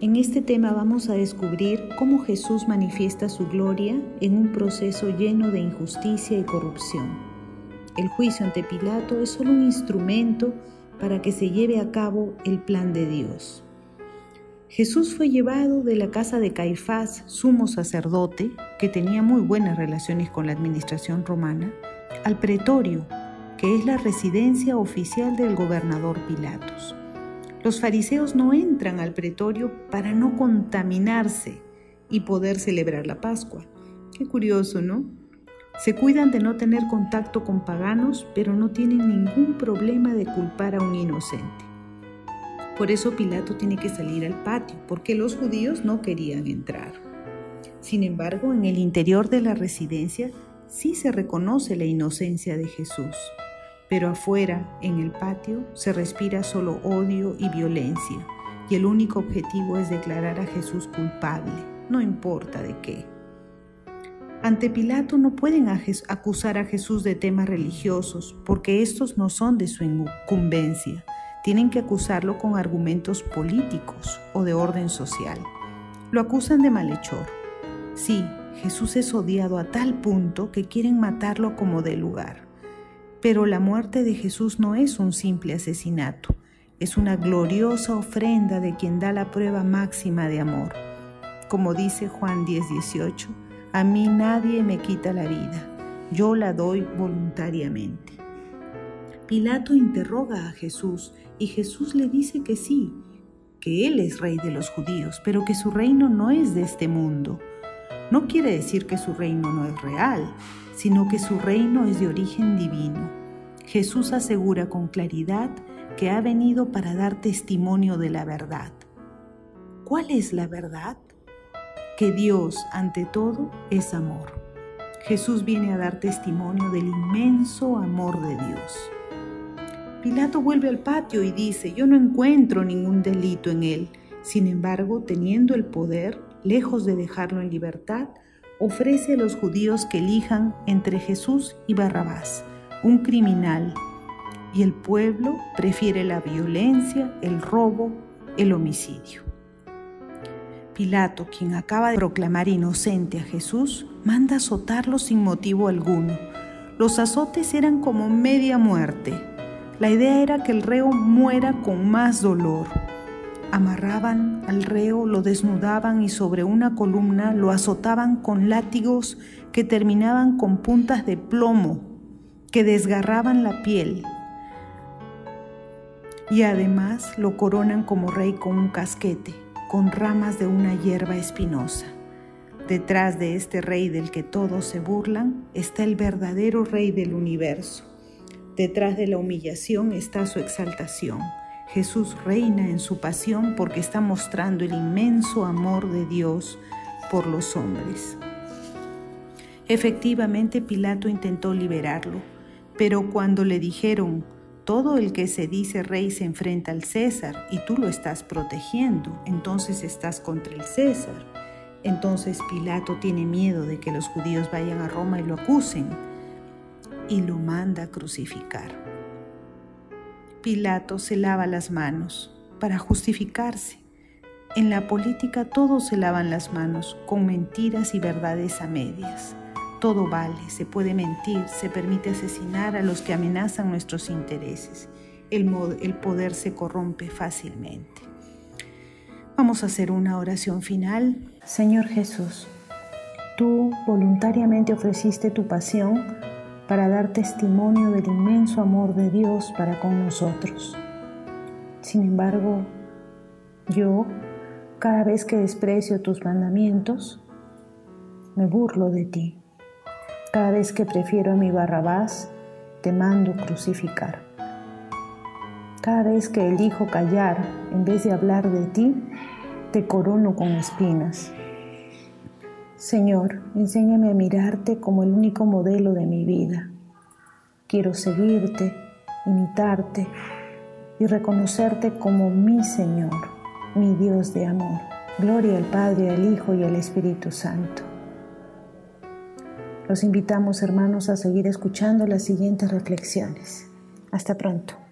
En este tema vamos a descubrir cómo Jesús manifiesta su gloria en un proceso lleno de injusticia y corrupción. El juicio ante Pilato es solo un instrumento para que se lleve a cabo el plan de Dios. Jesús fue llevado de la casa de Caifás, sumo sacerdote, que tenía muy buenas relaciones con la administración romana, al pretorio, que es la residencia oficial del gobernador Pilatos. Los fariseos no entran al pretorio para no contaminarse y poder celebrar la Pascua. Qué curioso, ¿no? Se cuidan de no tener contacto con paganos, pero no tienen ningún problema de culpar a un inocente. Por eso Pilato tiene que salir al patio, porque los judíos no querían entrar. Sin embargo, en el interior de la residencia sí se reconoce la inocencia de Jesús pero afuera, en el patio, se respira solo odio y violencia, y el único objetivo es declarar a Jesús culpable, no importa de qué. Ante Pilato no pueden acusar a Jesús de temas religiosos, porque estos no son de su incumbencia. Tienen que acusarlo con argumentos políticos o de orden social. Lo acusan de malhechor. Sí, Jesús es odiado a tal punto que quieren matarlo como de lugar. Pero la muerte de Jesús no es un simple asesinato, es una gloriosa ofrenda de quien da la prueba máxima de amor. Como dice Juan 10:18, a mí nadie me quita la vida, yo la doy voluntariamente. Pilato interroga a Jesús y Jesús le dice que sí, que Él es rey de los judíos, pero que su reino no es de este mundo. No quiere decir que su reino no es real, sino que su reino es de origen divino. Jesús asegura con claridad que ha venido para dar testimonio de la verdad. ¿Cuál es la verdad? Que Dios, ante todo, es amor. Jesús viene a dar testimonio del inmenso amor de Dios. Pilato vuelve al patio y dice, yo no encuentro ningún delito en él. Sin embargo, teniendo el poder, lejos de dejarlo en libertad, ofrece a los judíos que elijan entre Jesús y Barrabás, un criminal, y el pueblo prefiere la violencia, el robo, el homicidio. Pilato, quien acaba de proclamar inocente a Jesús, manda azotarlo sin motivo alguno. Los azotes eran como media muerte. La idea era que el reo muera con más dolor. Amarraban al reo, lo desnudaban y sobre una columna lo azotaban con látigos que terminaban con puntas de plomo que desgarraban la piel. Y además lo coronan como rey con un casquete, con ramas de una hierba espinosa. Detrás de este rey del que todos se burlan está el verdadero rey del universo. Detrás de la humillación está su exaltación Jesús reina en su pasión porque está mostrando el inmenso amor de Dios por los hombres. Efectivamente, Pilato intentó liberarlo, pero cuando le dijeron, todo el que se dice rey se enfrenta al César y tú lo estás protegiendo, entonces estás contra el César. Entonces Pilato tiene miedo de que los judíos vayan a Roma y lo acusen y lo manda a crucificar. Pilato se lava las manos para justificarse. En la política todos se lavan las manos con mentiras y verdades a medias. Todo vale, se puede mentir, se permite asesinar a los que amenazan nuestros intereses. El, el poder se corrompe fácilmente. Vamos a hacer una oración final. Señor Jesús, tú voluntariamente ofreciste tu pasión para dar testimonio del inmenso amor de Dios para con nosotros. Sin embargo, yo, cada vez que desprecio tus mandamientos, me burlo de ti. Cada vez que prefiero a mi Barrabás, te mando crucificar. Cada vez que elijo callar en vez de hablar de ti, te corono con espinas. Señor, enséñame a mirarte como el único modelo de mi vida. Quiero seguirte, imitarte y reconocerte como mi Señor, mi Dios de amor. Gloria al Padre, al Hijo y al Espíritu Santo. Los invitamos, hermanos, a seguir escuchando las siguientes reflexiones. Hasta pronto.